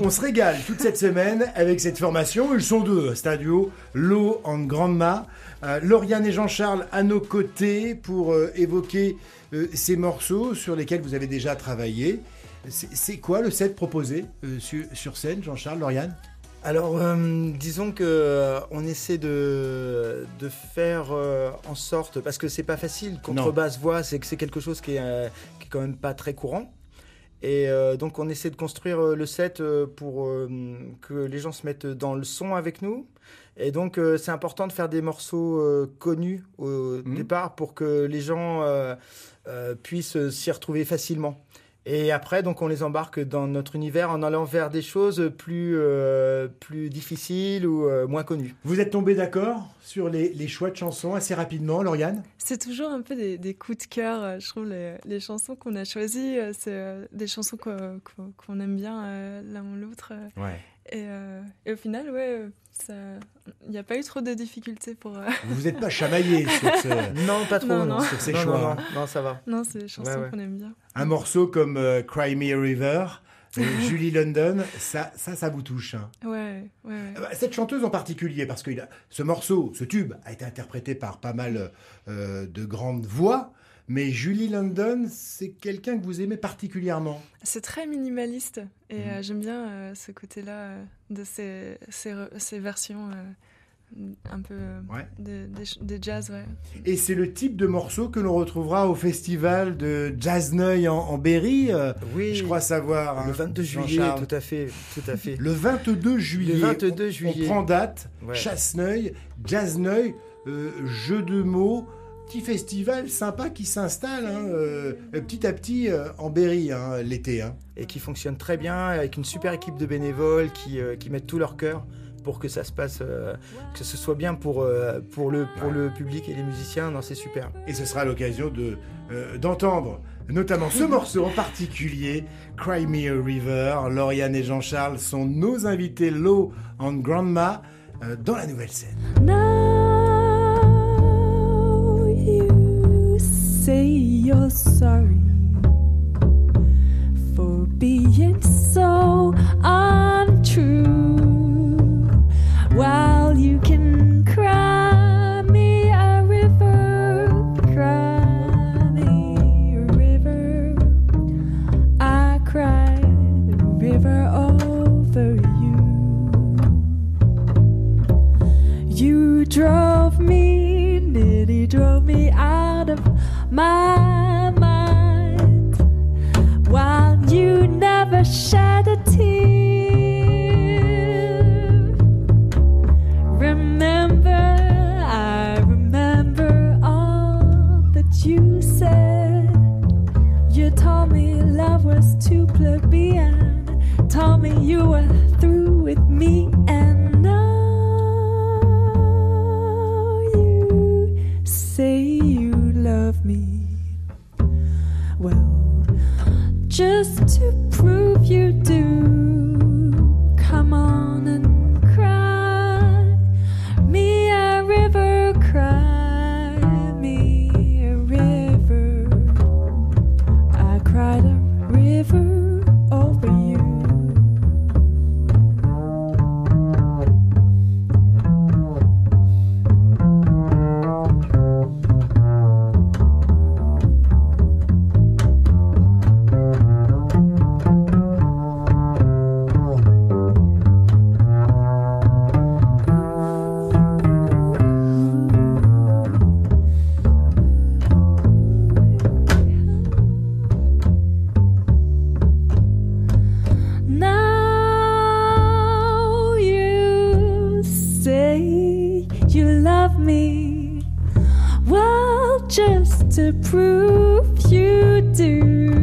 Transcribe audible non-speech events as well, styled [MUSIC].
On se régale toute cette semaine avec cette formation. Ils sont deux, Stadio, Lo en Grandma. Euh, Lauriane et Jean-Charles à nos côtés pour euh, évoquer euh, ces morceaux sur lesquels vous avez déjà travaillé. C'est quoi le set proposé euh, sur, sur scène, Jean-Charles, Lauriane? Alors, disons que on essaie de, de faire en sorte, parce que c'est pas facile, contrebasse voix, c'est que c'est quelque chose qui est, qui est quand même pas très courant. Et euh, donc on essaie de construire euh, le set euh, pour que les gens se mettent dans le son avec nous. Et donc c'est important de faire des morceaux connus au Mhm. départ pour que les gens puissent s'y retrouver facilement. Et après, donc, on les embarque dans notre univers en allant vers des choses plus, euh, plus difficiles ou euh, moins connues. Vous êtes tombé d'accord sur les, les choix de chansons assez rapidement, Lauriane? C'est toujours un peu des, des coups de cœur, euh, je trouve, les, les chansons qu'on a choisies. C'est des chansons qu'on qu'on- qu'on aime bien l'un ou l'autre. Ouais. Et, euh, et au final, ouais, ça- il n'y a pas eu trop de difficultés pour. euh, Vous vous êtes pas chamaillé [LAUGHS] sur ce- Non, pas trop. Non, non. sur ces Non, choix. non, non, non, ça va. Non, c'est des chansons Ouais, ouais. qu'on aime bien. Un morceau comme euh, Cry Me a River, [LAUGHS] Julie London, ça, ça, ça vous touche. hein. Ouais. Euh, Cette chanteuse en particulier, parce que il a- ce morceau, ce tube, a été interprété par pas mal euh, de grandes voix, mais Julie London, c'est quelqu'un que vous aimez particulièrement. C'est très minimaliste et Mhm. euh, j'aime bien euh, ce côté-là euh, de ces, ces, re- ces versions euh, un peu euh, Ouais. des des jazz, ouais. Et c'est le type de morceau que l'on retrouvera au festival de Jazz Neuil en, en Berry, euh, Oui, je crois savoir. le hein, 22 juillet, Jean-Charles. tout à fait, tout à fait. Le 22 juillet. Le 22 on- juillet. On prend date, Ouais. Chasse-Neuil, Jazz-Neuil, euh, jeu de mots, petit festival sympa qui s'installe hein, euh, petit à petit euh, en Berry hein, l'été. hein. Et qui fonctionne très bien avec une super équipe de bénévoles qui, euh, qui mettent tout leur cœur pour que ça se passe, euh, que ce soit bien pour, euh, pour, le, pour le public et les musiciens. Non, c'est super. Et ce sera l'occasion de, euh, d'entendre notamment ce [LAUGHS] morceau en particulier, Cry Me a River. Lauriane et Jean-Charles sont nos invités Low en Grandma euh, dans la nouvelle scène. Drove me, nearly drove me out of my mind. While you never shed a tear. Remember, I remember all that you said. You told me love was too plebeian. Told me you were through with me, and to prove you do, to prove you do.